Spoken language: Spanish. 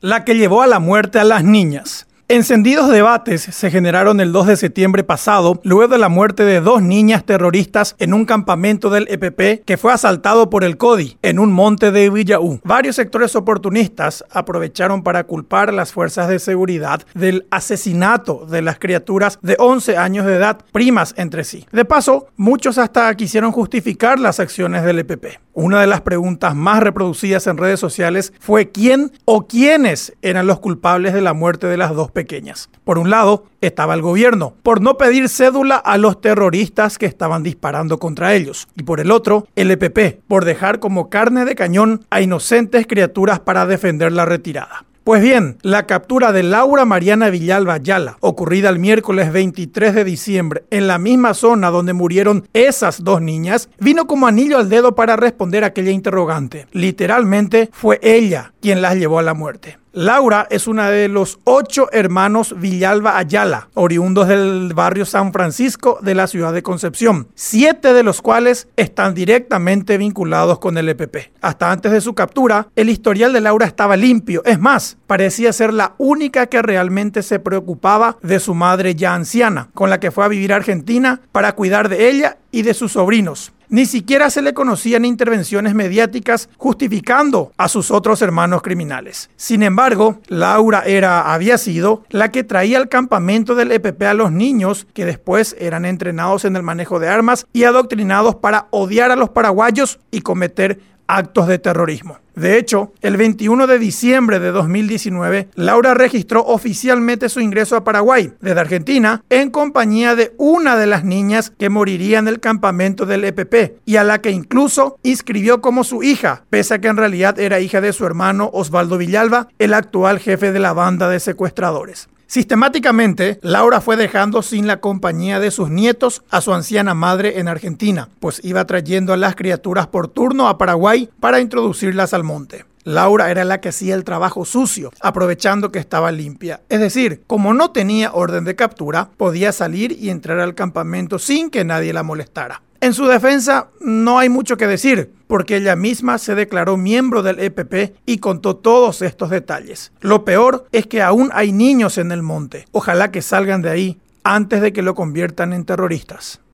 la que llevó a la muerte a las niñas. Encendidos debates se generaron el 2 de septiembre pasado, luego de la muerte de dos niñas terroristas en un campamento del EPP que fue asaltado por el CODI en un monte de Villaú. Varios sectores oportunistas aprovecharon para culpar a las fuerzas de seguridad del asesinato de las criaturas de 11 años de edad, primas entre sí. De paso, muchos hasta quisieron justificar las acciones del EPP. Una de las preguntas más reproducidas en redes sociales fue quién o quiénes eran los culpables de la muerte de las dos pequeñas. Por un lado, estaba el gobierno, por no pedir cédula a los terroristas que estaban disparando contra ellos. Y por el otro, el EPP, por dejar como carne de cañón a inocentes criaturas para defender la retirada. Pues bien, la captura de Laura Mariana Villalba Ayala, ocurrida el miércoles 23 de diciembre en la misma zona donde murieron esas dos niñas, vino como anillo al dedo para responder a aquella interrogante. Literalmente fue ella quien las llevó a la muerte. Laura es una de los ocho hermanos Villalba Ayala, oriundos del barrio San Francisco de la ciudad de Concepción, siete de los cuales están directamente vinculados con el EPP. Hasta antes de su captura, el historial de Laura estaba limpio, es más, parecía ser la única que realmente se preocupaba de su madre ya anciana, con la que fue a vivir a Argentina para cuidar de ella y de sus sobrinos. Ni siquiera se le conocían intervenciones mediáticas justificando a sus otros hermanos criminales. Sin embargo, Laura era, había sido la que traía al campamento del EPP a los niños que después eran entrenados en el manejo de armas y adoctrinados para odiar a los paraguayos y cometer actos de terrorismo. De hecho, el 21 de diciembre de 2019, Laura registró oficialmente su ingreso a Paraguay desde Argentina en compañía de una de las niñas que moriría en el campamento del EPP y a la que incluso inscribió como su hija, pese a que en realidad era hija de su hermano Osvaldo Villalba, el actual jefe de la banda de secuestradores. Sistemáticamente, Laura fue dejando sin la compañía de sus nietos a su anciana madre en Argentina, pues iba trayendo a las criaturas por turno a Paraguay para introducirlas al monte. Laura era la que hacía el trabajo sucio, aprovechando que estaba limpia. Es decir, como no tenía orden de captura, podía salir y entrar al campamento sin que nadie la molestara. En su defensa no hay mucho que decir, porque ella misma se declaró miembro del EPP y contó todos estos detalles. Lo peor es que aún hay niños en el monte. Ojalá que salgan de ahí antes de que lo conviertan en terroristas.